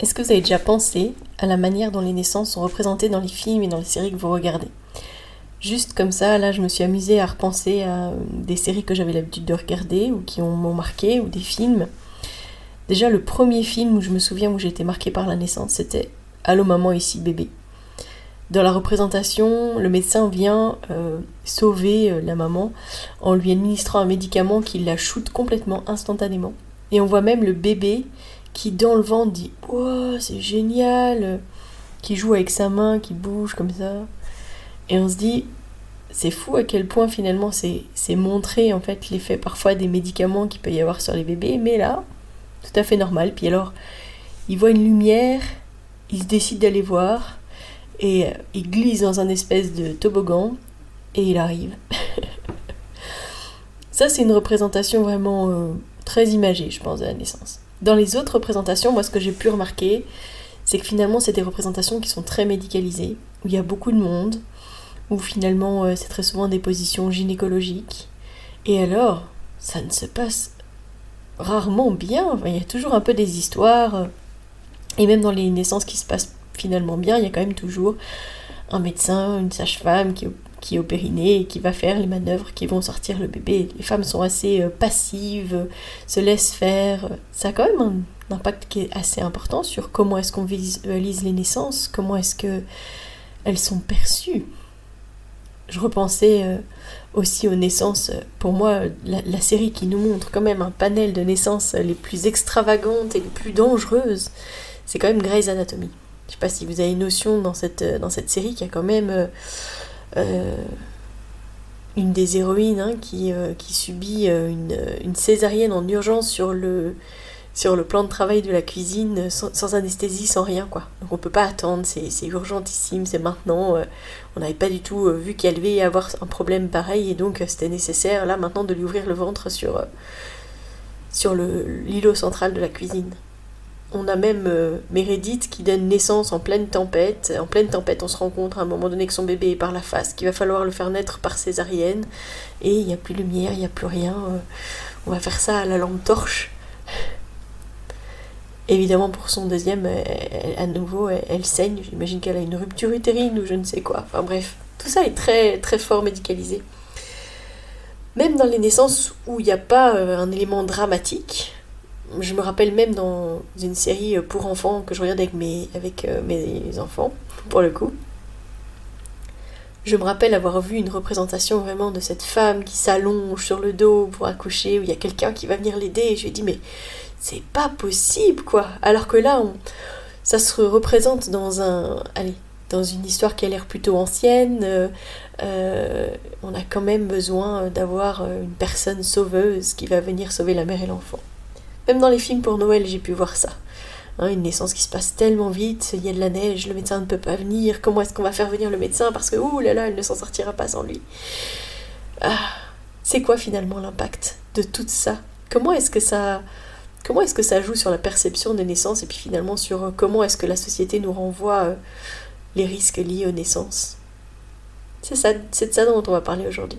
Est-ce que vous avez déjà pensé à la manière dont les naissances sont représentées dans les films et dans les séries que vous regardez? Juste comme ça, là, je me suis amusée à repenser à des séries que j'avais l'habitude de regarder ou qui m'ont marqué, ou des films. Déjà, le premier film où je me souviens où j'ai été marquée par la naissance, c'était Allô maman, ici bébé. Dans la représentation, le médecin vient euh, sauver euh, la maman en lui administrant un médicament qui la shoote complètement instantanément. Et on voit même le bébé qui dans le ventre dit Oh, c'est génial qui joue avec sa main, qui bouge comme ça. Et on se dit c'est fou à quel point finalement c'est montré en fait l'effet parfois des médicaments qu'il peut y avoir sur les bébés, mais là, tout à fait normal. Puis alors, il voit une lumière, il se décide d'aller voir, et euh, il glisse dans un espèce de toboggan et il arrive. Ça, c'est une représentation vraiment euh, très imagée, je pense, de la naissance. Dans les autres représentations, moi, ce que j'ai pu remarquer, c'est que finalement, c'est des représentations qui sont très médicalisées, où il y a beaucoup de monde, où finalement, euh, c'est très souvent des positions gynécologiques. Et alors, ça ne se passe rarement bien. il y a toujours un peu des histoires. Et même dans les naissances qui se passent finalement bien, il y a quand même toujours un médecin, une sage-femme qui, qui est au et qui va faire les manœuvres qui vont sortir le bébé. Les femmes sont assez euh, passives, se laissent faire. Ça a quand même un impact qui est assez important sur comment est-ce qu'on visualise les naissances, comment est-ce que elles sont perçues. Je repensais euh, aussi aux naissances, pour moi, la, série qui nous montre quand même un panel de naissances les plus extravagantes et les plus dangereuses, c'est quand même Grey's Anatomy. Je sais pas si vous avez une notion dans cette, euh, dans cette série qui a quand même euh, euh, une des héroïnes hein, qui, qui subit une, une, césarienne en urgence sur le, sur le plan de travail de la cuisine sans, anesthésie, sans rien quoi. Donc on peut pas attendre, c'est urgentissime, c'est maintenant. on n'avait pas du tout vu qu'elle allait avoir un problème pareil et donc c'était nécessaire là maintenant de lui ouvrir le ventre sur, sur l'îlot central de la cuisine. On a même euh, Meredith qui donne naissance en pleine tempête. En pleine tempête, on se rend compte à un moment donné que son bébé est par la face, qu'il va falloir le faire naître par césarienne. Et il n'y a plus lumière, il n'y a plus rien. Euh, on va faire ça à la lampe torche. Évidemment, pour son deuxième, à nouveau, elle, saigne. J'imagine qu'elle a une rupture utérine ou je ne sais quoi. Enfin bref, tout ça est très, très fort médicalisé. Même dans les naissances où il n'y a pas euh, un élément dramatique, je me rappelle même dans une série pour enfants que je regarde avec euh, mes enfants, pour le coup. Je me rappelle avoir vu une représentation vraiment de cette femme qui s'allonge sur le dos pour accoucher, où il y a quelqu'un qui va venir l'aider, et je lui ai dit, mais c'est pas possible, quoi. Alors que là, ça se représente dans un. Allez, dans une histoire qui a l'air plutôt ancienne. Euh, euh, on a quand même besoin d'avoir une personne sauveuse qui va venir sauver la mère et l'enfant. Même dans les films pour Noël, j'ai pu voir ça. Hein, une naissance qui se passe tellement vite, il y a de la neige, le médecin ne peut pas venir, comment est-ce qu'on va faire venir le médecin parce que, ouh là là, elle ne s'en sortira pas sans lui? Ah, c'est quoi finalement l'impact de tout ça? Comment est-ce que ça... Joue sur la perception des naissances et puis finalement sur euh, comment est-ce que la société nous renvoie euh, les risques liés aux naissances? C'est ça, c'est de ça dont on va parler aujourd'hui.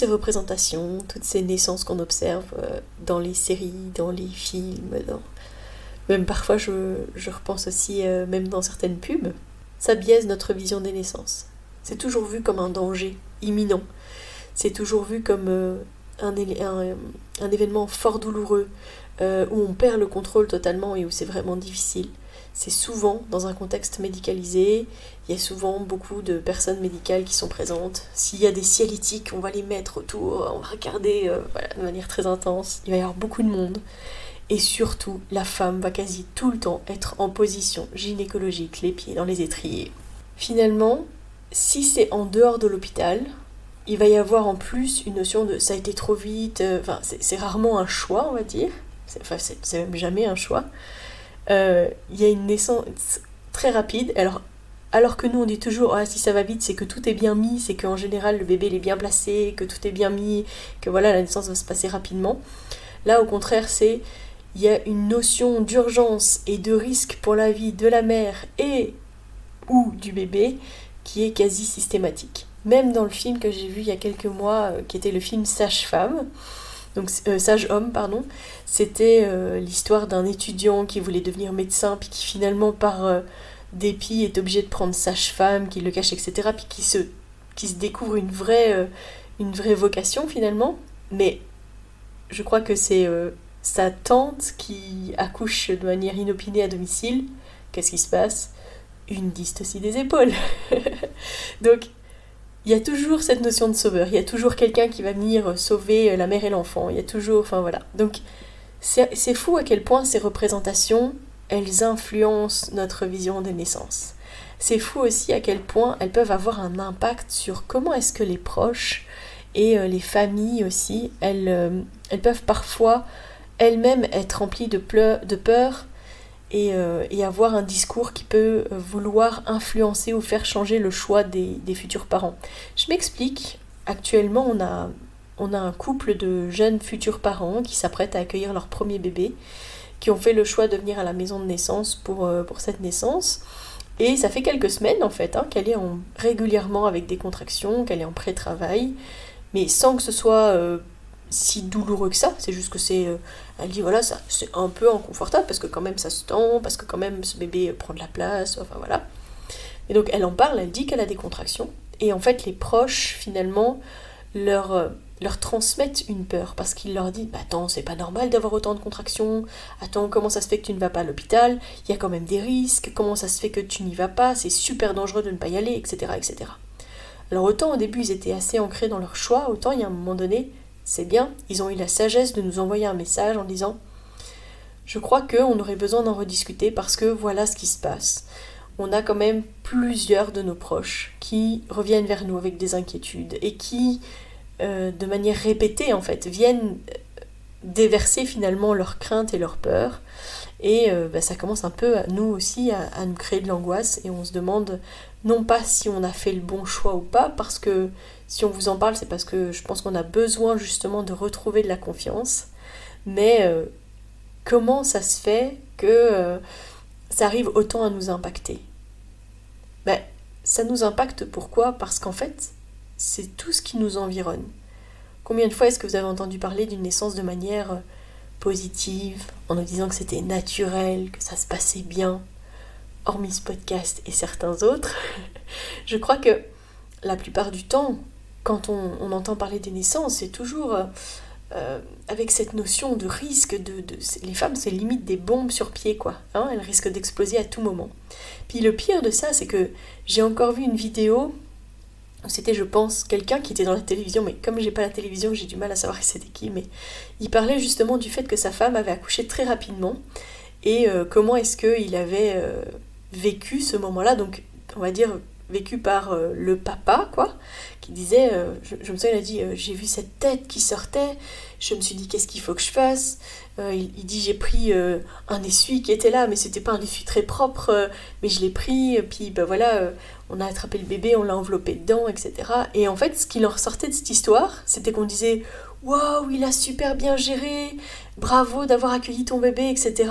Ces représentations, toutes ces naissances qu'on observe euh, dans les séries, dans les films, dans... même parfois je, repense aussi, euh, même dans certaines pubs, ça biaise notre vision des naissances. C'est toujours vu comme un danger imminent. C'est toujours vu comme euh, un, un, événement fort douloureux, où on perd le contrôle totalement et où c'est vraiment difficile. C'est souvent dans un contexte médicalisé, il y a souvent beaucoup de personnes médicales qui sont présentes. S'il y a des cialytiques, on va les mettre autour, on va regarder euh, de manière très intense. Il va y avoir beaucoup de monde. Et surtout, la femme va quasi tout le temps être en position gynécologique, les pieds dans les étriers. Finalement, si c'est en dehors de l'hôpital, il va y avoir en plus une notion de ça a été trop vite, euh, c'est rarement un choix on va dire, enfin c'est même jamais un choix. Euh, il y a une naissance très rapide, alors, alors que nous on dit toujours ah, si ça va vite c'est que tout est bien mis, c'est qu'en général le bébé est bien placé, que tout est bien mis, que voilà la naissance va se passer rapidement. Là au contraire c'est il y a une notion d'urgence et de risque pour la vie de la mère et ou du bébé qui est quasi systématique. Même dans le film que j'ai vu il y a quelques mois, euh, qui était le film Sage-Femme, donc euh, Sage-Homme, pardon, c'était euh, l'histoire d'un étudiant qui voulait devenir médecin, puis qui finalement, par dépit, est obligé de prendre Sage-Femme, qui le cache, etc., puis qui se, qui se découvre une vraie, une vraie vocation finalement. Mais je crois que c'est sa tante qui accouche de manière inopinée à domicile. Qu'est-ce qui se passe? Une dystocie des épaules. Donc, il y a toujours cette notion de sauveur, il y a toujours quelqu'un qui va venir sauver la mère et l'enfant, il y a toujours, enfin voilà. Donc c'est fou à quel point ces représentations, elles influencent notre vision des naissances. C'est fou aussi à quel point elles peuvent avoir un impact sur comment est-ce que les proches et euh, les familles aussi, elles, euh, elles peuvent parfois elles-mêmes être remplies de, de peur euh, et, avoir un discours qui peut euh, vouloir influencer ou faire changer le choix des, futurs parents. Je m'explique, actuellement on a, on a un couple de jeunes futurs parents qui s'apprêtent à accueillir leur premier bébé, qui ont fait le choix de venir à la maison de naissance pour, euh, pour cette naissance. Et ça fait quelques semaines en fait hein, qu'elle est en, régulièrement avec des contractions, qu'elle est en pré-travail, mais sans que ce soit si douloureux que ça, c'est juste que c'est. Euh, elle dit voilà, ça c'est un peu inconfortable parce que quand même ça se tend, parce que quand même ce bébé prend de la place, enfin voilà. Et donc elle en parle, elle dit qu'elle a des contractions. Et en fait, les proches, finalement, leur, euh, leur transmettent une peur parce qu'ils leur disent bah, Attends, c'est pas normal d'avoir autant de contractions. Attends, comment ça se fait que tu ne vas pas à l'hôpital Il y a quand même des risques. Comment ça se fait que tu n'y vas pas C'est super dangereux de ne pas y aller, etc., etc. Alors, autant au début ils étaient assez ancrés dans leur choix, autant il y a un moment donné, c'est bien, ils ont eu la sagesse de nous envoyer un message en disant Je crois qu'on aurait besoin d'en rediscuter parce que voilà ce qui se passe. On a quand même plusieurs de nos proches qui reviennent vers nous avec des inquiétudes et qui, euh, de manière répétée en fait, viennent déverser finalement leurs craintes et leurs peurs. Et euh, bah, ça commence un peu, à, nous aussi, à, nous créer de l'angoisse. Et on se demande non pas si on a fait le bon choix ou pas, parce que si on vous en parle, c'est parce que je pense qu'on a besoin justement de retrouver de la confiance. Mais euh, comment ça se fait que euh, ça arrive autant à nous impacter? Ben, Ça nous impacte pourquoi? Parce qu'en fait, c'est tout ce qui nous environne. Combien de fois est-ce que vous avez entendu parler d'une naissance de manière positive, en nous disant que c'était naturel, que ça se passait bien, hormis ce podcast et certains autres, je crois que la plupart du temps, quand on, entend parler des naissances, c'est toujours euh, euh, avec cette notion de risque. De, les femmes, c'est limite des bombes sur pied, quoi. Hein, elles risquent d'exploser à tout moment. Puis le pire de ça, c'est que j'ai encore vu une vidéo c'était, je pense, quelqu'un qui était dans la télévision, mais comme j'ai pas la télévision, j'ai du mal à savoir c'était qui, mais il parlait justement du fait que sa femme avait accouché très rapidement et euh, comment est-ce qu'il avait vécu ce moment-là, donc on va dire vécu par euh, le papa, quoi, qui disait, je, me souviens, il a dit, j'ai vu cette tête qui sortait, je me suis dit, qu'est-ce qu'il faut que je fasse? Il, dit, j'ai pris un essuie qui était là, mais c'était pas un essuie très propre, mais je l'ai pris, puis ben voilà, on a attrapé le bébé, on l'a enveloppé dedans, etc. Et en fait, ce qui leur sortait de cette histoire, c'était qu'on disait Waouh, il a super bien géré, bravo d'avoir accueilli ton bébé, etc.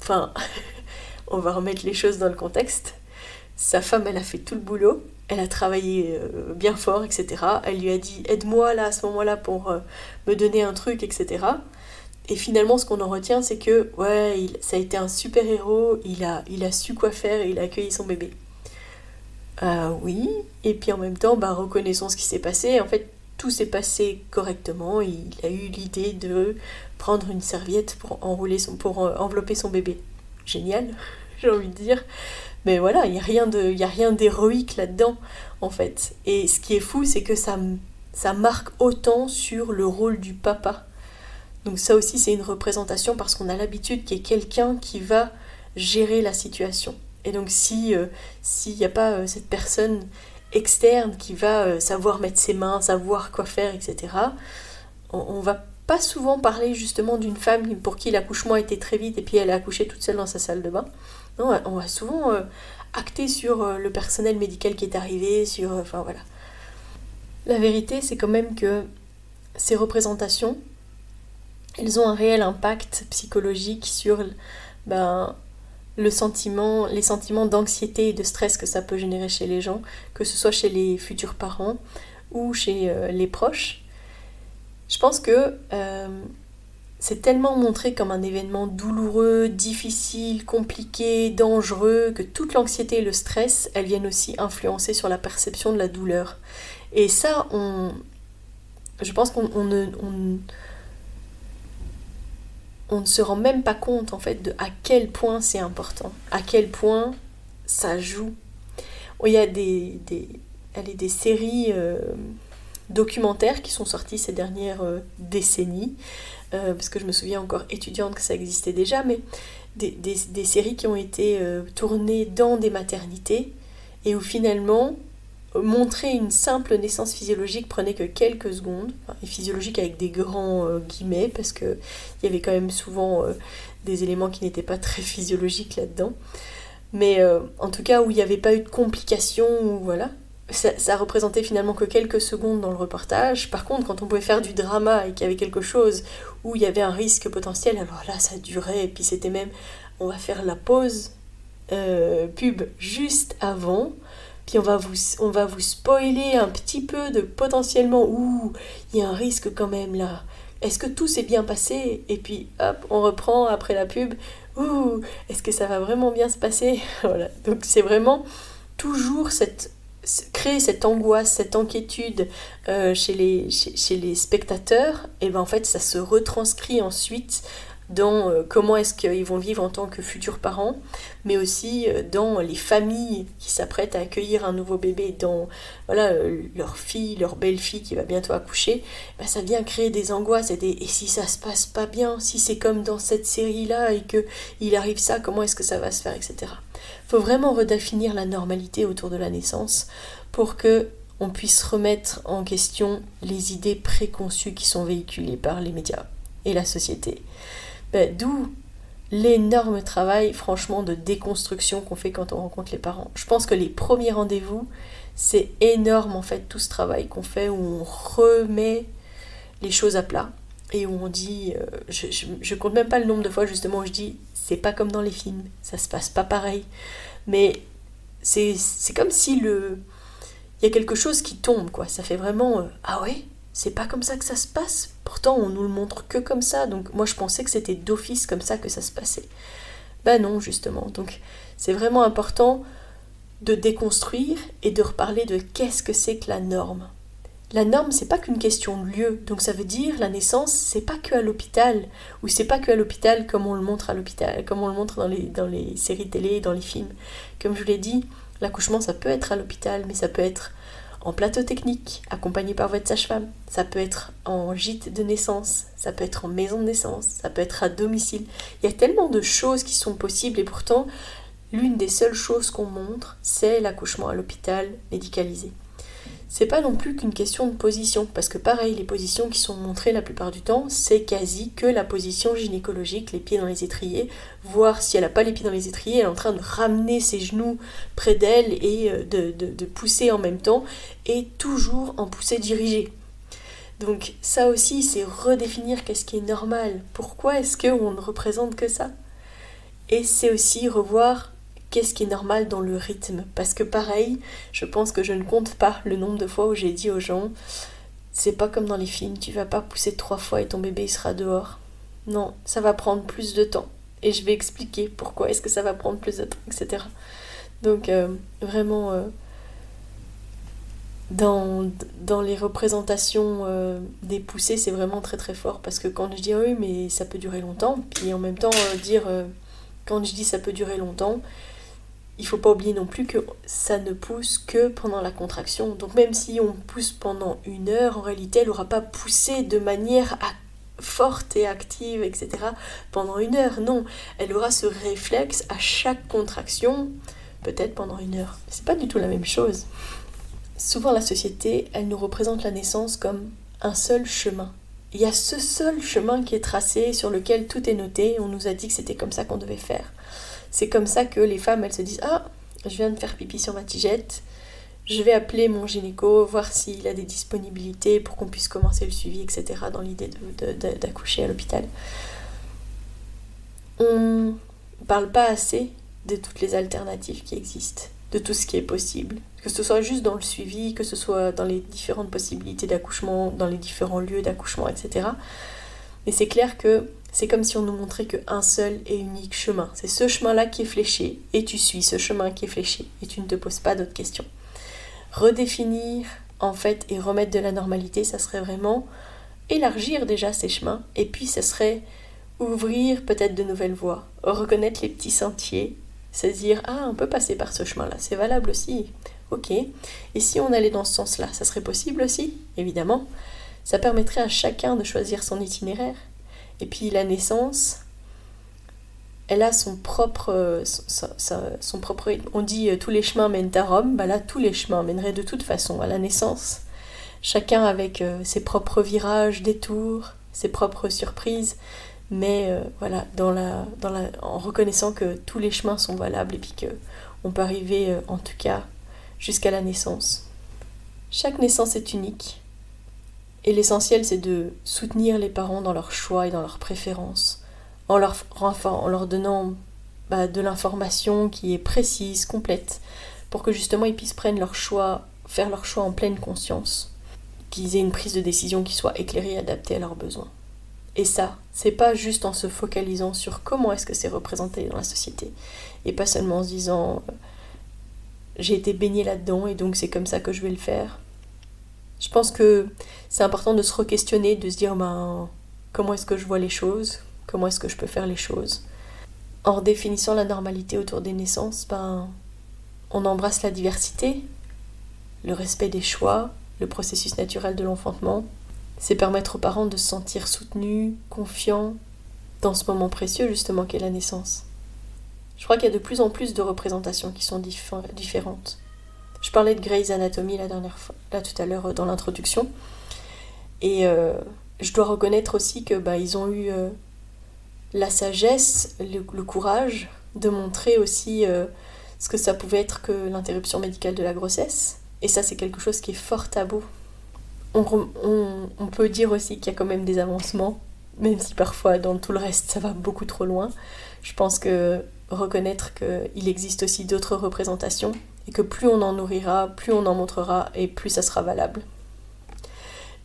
Enfin, on va remettre les choses dans le contexte. Sa femme, elle a fait tout le boulot, elle a travaillé euh, bien fort, etc. Elle lui a dit Aide-moi là à ce moment-là pour euh, me donner un truc, etc. Et finalement, ce qu'on en retient, c'est que, ouais, ça a été un super héros, il a, su quoi faire il a accueilli son bébé. Ah oui, et puis en même temps, bah, reconnaissons ce qui s'est passé. En fait, tout s'est passé correctement. Il a eu l'idée de prendre une serviette pour enrouler son, pour euh, envelopper son bébé. Génial, j'ai envie de dire. Mais voilà, il n'y a rien d'héroïque là-dedans, en fait. Et ce qui est fou, c'est que ça, marque autant sur le rôle du papa. Donc ça aussi, c'est une représentation parce qu'on a l'habitude qu'il y ait quelqu'un qui va gérer la situation. Et donc si euh, s'il n'y a pas euh, cette personne externe qui va euh, savoir mettre ses mains, savoir quoi faire, etc., on va pas souvent parler justement d'une femme pour qui l'accouchement été très vite et puis elle a accouché toute seule dans sa salle de bain. Non, on va souvent acter sur le personnel médical qui est arrivé, sur... Enfin voilà. La vérité, c'est quand même que ces représentations, elles ont un réel impact psychologique sur ben, le sentiment, les sentiments d'anxiété et de stress que ça peut générer chez les gens, que ce soit chez les futurs parents ou chez euh, les proches. Je pense que euh, c'est tellement montré comme un événement douloureux, difficile, compliqué, dangereux, que toute l'anxiété et le stress, elles viennent aussi influencer sur la perception de la douleur. Et ça, je pense qu'on ne, se rend même pas compte en fait de à quel point c'est important, à quel point ça joue. Il y a des, des, des séries euh, documentaires qui sont sorties ces dernières euh, décennies, euh, parce que je me souviens encore étudiante que ça existait déjà, mais des, séries qui ont été tournées dans des maternités et où finalement montrer une simple naissance physiologique prenait que quelques secondes, et physiologique avec des grands euh, guillemets, parce qu'il y avait quand même souvent euh, des éléments qui n'étaient pas très physiologiques là-dedans. Mais euh, en tout cas, où il n'y avait pas eu de complications, voilà, ça, représentait finalement que quelques secondes dans le reportage. Par contre, quand on pouvait faire du drama et qu'il y avait quelque chose où il y avait un risque potentiel, alors là, ça durait, et puis c'était même, on va faire la pause pub juste avant. Puis on va vous, on va vous spoiler un petit peu de potentiellement, ouh, il y a un risque quand même là. Est-ce que tout s'est bien passé? Et puis hop, on reprend après la pub, ouh, est-ce que ça va vraiment bien se passer? Voilà, donc c'est vraiment toujours cette créer cette angoisse, cette inquiétude euh, chez, les, spectateurs, et ben en fait ça se retranscrit ensuite dans euh, comment est-ce qu'ils vont vivre en tant que futurs parents, mais aussi euh, dans les familles qui s'apprêtent à accueillir un nouveau bébé, dans voilà, leur fille, leur belle-fille qui va bientôt accoucher, bah, ça vient créer des angoisses et, des, et si ça se passe pas bien, si c'est comme dans cette série-là et que il arrive ça, comment est-ce que ça va se faire, etc. faut vraiment redéfinir la normalité autour de la naissance pour que on puisse remettre en question les idées préconçues qui sont véhiculées par les médias et la société. Ben, d'où l'énorme travail, franchement, de déconstruction qu'on fait quand on rencontre les parents. Je pense que les premiers rendez-vous, c'est énorme en fait tout ce travail qu'on fait où on remet les choses à plat et où on dit, euh, je, je, compte même pas le nombre de fois justement où je dis, c'est pas comme dans les films, ça se passe pas pareil. Mais c'est comme si le. Il y a quelque chose qui tombe, quoi. Ça fait vraiment. Euh, ah ouais c'est pas comme ça que ça se passe. Pourtant, on nous le montre que comme ça. Donc, moi, je pensais que c'était d'office comme ça que ça se passait. Ben non, justement. Donc, c'est vraiment important de déconstruire et de reparler de qu'est-ce que c'est que la norme. La norme, c'est pas qu'une question de lieu. Donc, ça veut dire la naissance, c'est pas que à l'hôpital ou c'est pas que à l'hôpital comme on le montre à l'hôpital, comme on le montre dans les, dans les séries télé, dans les films. Comme je vous l'ai dit, l'accouchement, ça peut être à l'hôpital, mais ça peut être en plateau technique, accompagné par votre sage-femme. Ça peut être en gîte de naissance, ça peut être en maison de naissance, ça peut être à domicile. Il y a tellement de choses qui sont possibles et pourtant, l'une des seules choses qu'on montre, c'est l'accouchement à l'hôpital médicalisé c'est pas non plus qu'une question de position, parce que pareil, les positions qui sont montrées la plupart du temps, c'est quasi que la position gynécologique, les pieds dans les étriers, voir si elle n'a pas les pieds dans les étriers, elle est en train de ramener ses genoux près d'elle et euh, de, pousser en même temps, et toujours en poussée dirigée. Donc ça aussi, c'est redéfinir qu'est-ce qui est normal, pourquoi est-ce qu'on ne représente que ça? Et c'est aussi revoir qu'est-ce qui est normal dans le rythme. Parce que pareil, je pense que je ne compte pas le nombre de fois où j'ai dit aux gens, c'est pas comme dans les films, tu vas pas pousser trois fois et ton bébé il sera dehors. Non, ça va prendre plus de temps. Et je vais expliquer pourquoi est-ce que ça va prendre plus de temps, etc. Donc euh, vraiment, euh, dans, dans les représentations euh, des poussées, c'est vraiment très très fort parce que quand je dis oui, mais ça peut durer longtemps, puis en même temps dire quand je dis ça peut durer longtemps, il faut pas oublier non plus que ça ne pousse que pendant la contraction. Donc même si on pousse pendant une heure, en réalité, elle n'aura pas poussé de manière forte et active, etc. pendant une heure. Non, elle aura ce réflexe à chaque contraction, peut-être pendant une heure. C'est pas du tout la même chose. Souvent, la société, elle nous représente la naissance comme un seul chemin. Il y a ce seul chemin qui est tracé, sur lequel tout est noté. On nous a dit que c'était comme ça qu'on devait faire. C'est comme ça que les femmes, elles se disent Ah, je viens de faire pipi sur ma tigette. Je vais appeler mon gynéco, voir s'il a des disponibilités pour qu'on puisse commencer le suivi, etc. dans l'idée d'accoucher à l'hôpital. On parle pas assez de toutes les alternatives qui existent, de tout ce qui est possible que ce soit juste dans le suivi, que ce soit dans les différentes possibilités d'accouchement, dans les différents lieux d'accouchement, etc. Mais c'est clair que c'est comme si on nous montrait qu'un seul et unique chemin. C'est ce chemin-là qui est fléché, et tu suis ce chemin qui est fléché, et tu ne te poses pas d'autres questions. Redéfinir, en fait, et remettre de la normalité, ça serait vraiment élargir déjà ces chemins, et puis ça serait ouvrir peut-être de nouvelles voies, reconnaître les petits sentiers, se dire ah on peut passer par ce chemin là c'est valable aussi Ok. Et si on allait dans ce sens-là, ça serait possible aussi, évidemment. Ça permettrait à chacun de choisir son itinéraire. Et puis la naissance, elle a son propre, On dit euh, tous les chemins mènent à Rome. Bah là, tous les chemins mèneraient de toute façon à la naissance. Chacun avec euh, ses propres virages, détours, ses propres surprises. Mais euh, voilà, en reconnaissant que tous les chemins sont valables et puis qu'on peut arriver, en tout cas, jusqu'à la naissance. Chaque naissance est unique, et l'essentiel c'est de soutenir les parents dans leurs choix et dans leurs préférences, en leur, donnant bah, de l'information qui est précise, complète, pour que justement ils puissent prendre leur choix, faire leur choix en pleine conscience, qu'ils aient une prise de décision qui soit éclairée et adaptée à leurs besoins. Et ça, c'est pas juste en se focalisant sur comment est-ce que c'est représenté dans la société, et pas seulement en se disant j'ai été baignée là-dedans et donc c'est comme ça que je vais le faire. Je pense que c'est important de se re-questionner, de se dire ben, comment est-ce que je vois les choses, comment est-ce que je peux faire les choses? En redéfinissant la normalité autour des naissances, ben, on embrasse la diversité, le respect des choix, le processus naturel de l'enfantement. C'est permettre aux parents de se sentir soutenus, confiants dans ce moment précieux justement qu'est la naissance. Je crois qu'il y a de plus en plus de représentations qui sont différentes. Je parlais de Grey's Anatomy la dernière fois, là tout à l'heure euh, dans l'introduction. Et euh, je dois reconnaître aussi que bah, ils ont eu euh, la sagesse, le, courage de montrer aussi ce que ça pouvait être que l'interruption médicale de la grossesse. Et ça, c'est quelque chose qui est fort tabou. On, on peut dire aussi qu'il y a quand même des avancements, même si parfois dans tout le reste ça va beaucoup trop loin. Je pense que reconnaître qu'il existe aussi d'autres représentations et que plus on en nourrira, plus on en montrera et plus ça sera valable.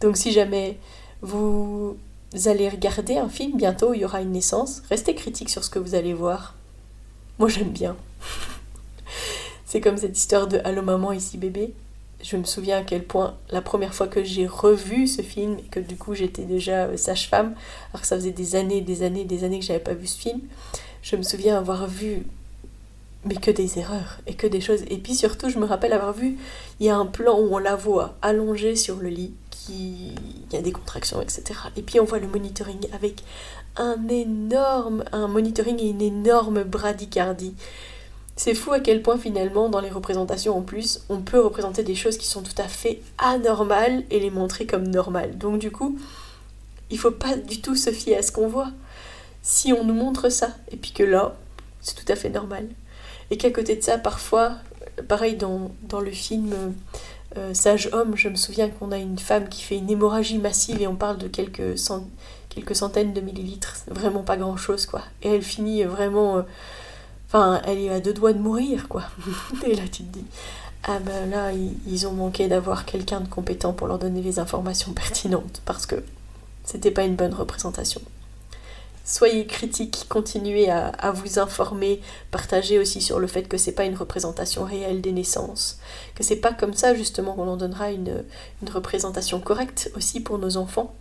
Donc si jamais vous allez regarder un film, bientôt il y aura une naissance, restez critique sur ce que vous allez voir. Moi j'aime bien. C'est comme cette histoire de Allô maman, ici bébé. Je me souviens à quel point la première fois que j'ai revu ce film et que du coup j'étais déjà euh, sage-femme, alors que ça faisait des années, des années, des années que j'avais pas vu ce film, je me souviens avoir vu mais que des erreurs et que des choses. Et puis surtout, je me rappelle avoir vu, il y a un plan où on la voit allongée sur le lit, qui il y a des contractions, etc. Et puis on voit le monitoring avec un énorme, un monitoring et une énorme bradycardie. C'est fou à quel point finalement, dans les représentations en plus, on peut représenter des choses qui sont tout à fait anormales et les montrer comme normales. Donc du coup, il faut pas du tout se fier à ce qu'on voit si on nous montre ça, et puis que là, c'est tout à fait normal. Et qu'à côté de ça, parfois, pareil dans, dans le film euh, Sage Homme, je me souviens qu'on a une femme qui fait une hémorragie massive et on parle de quelques, quelques centaines de millilitres, vraiment pas grand chose quoi. Et elle finit vraiment. Euh, enfin, elle est à deux doigts de mourir quoi. et là tu te dis. Ah ben là, ils ont manqué d'avoir quelqu'un de compétent pour leur donner les informations pertinentes parce que c'était pas une bonne représentation soyez critiques, continuez à, vous informer, partagez aussi sur le fait que c'est pas une représentation réelle des naissances, que c'est pas comme ça justement qu'on en donnera une, représentation correcte aussi pour nos enfants.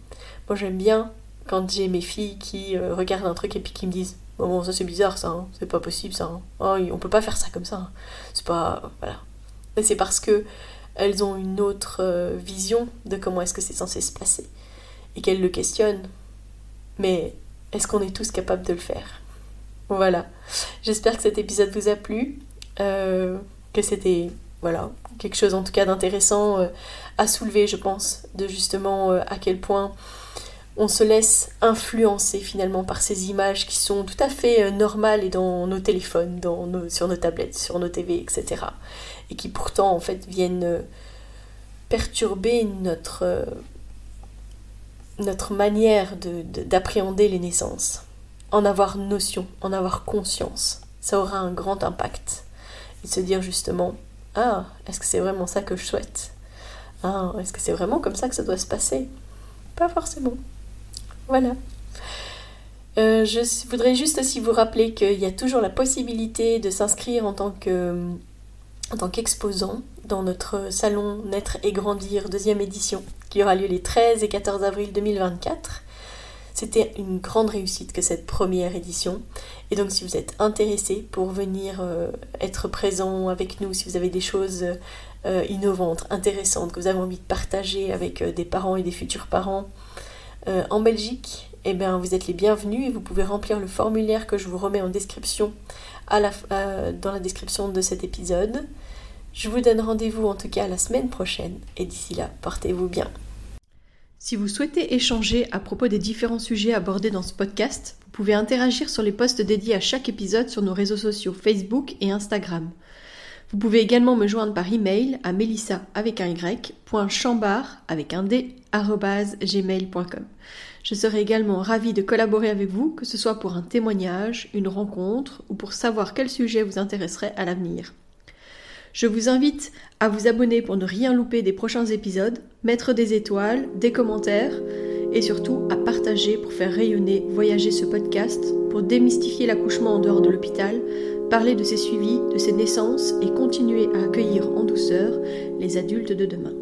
Moi j'aime bien quand j'ai mes filles qui euh, regardent un truc et puis qui me disent bon, ça c'est bizarre ça, hein. c'est pas possible ça, hein. oh, on peut pas faire ça comme ça, hein. c'est pas voilà. c'est parce que elles ont une autre euh, vision de comment est-ce que c'est censé se passer et qu'elles le questionnent. Mais est-ce qu'on est tous capables de le faire? Voilà. J'espère que cet épisode vous a plu, euh, que c'était voilà quelque chose en tout cas d'intéressant euh, à soulever, je pense, de justement à quel point on se laisse influencer finalement par ces images qui sont tout à fait normales et dans nos téléphones, dans nos, sur nos tablettes, sur nos TV, etc et qui pourtant en fait viennent euh, perturber notre, euh, notre manière d'appréhender les naissances. En avoir notion, en avoir conscience, ça aura un grand impact. Et se dire justement, ah, est-ce que c'est vraiment ça que je souhaite? Ah, est-ce que c'est vraiment comme ça que ça doit se passer? Pas forcément. Voilà. Euh, je voudrais juste aussi vous rappeler qu'il y a toujours la possibilité de s'inscrire en tant que en tant qu'exposant dans notre salon Naître et Grandir deuxième édition qui aura lieu les 13 et 14 avril 2024. C'était une grande réussite que cette première édition. Et donc si vous êtes intéressé pour venir euh, être présent avec nous, si vous avez des choses euh, innovantes, intéressantes, que vous avez envie de partager avec euh, des parents et des futurs parents en Belgique, eh bien, vous êtes les bienvenus et vous pouvez remplir le formulaire que je vous remets en description dans la description de cet épisode. Je vous donne rendez-vous en tout cas la semaine prochaine et d'ici là, portez-vous bien. Si vous souhaitez échanger à propos des différents sujets abordés dans ce podcast, vous pouvez interagir sur les posts dédiés à chaque épisode sur nos réseaux sociaux Facebook et Instagram. Vous pouvez également me joindre par email à melissa avec un y, avec un d, gmail.com. Je serai également ravie de collaborer avec vous, que ce soit pour un témoignage, une rencontre ou pour savoir quel sujet vous intéresserait à l'avenir. Je vous invite à vous abonner pour ne rien louper des prochains épisodes, mettre des étoiles, des commentaires et surtout à partager pour faire rayonner, voyager ce podcast, pour démystifier l'accouchement en dehors de l'hôpital, parler de ses suivis, de ses naissances et continuer à accueillir en douceur les adultes de demain.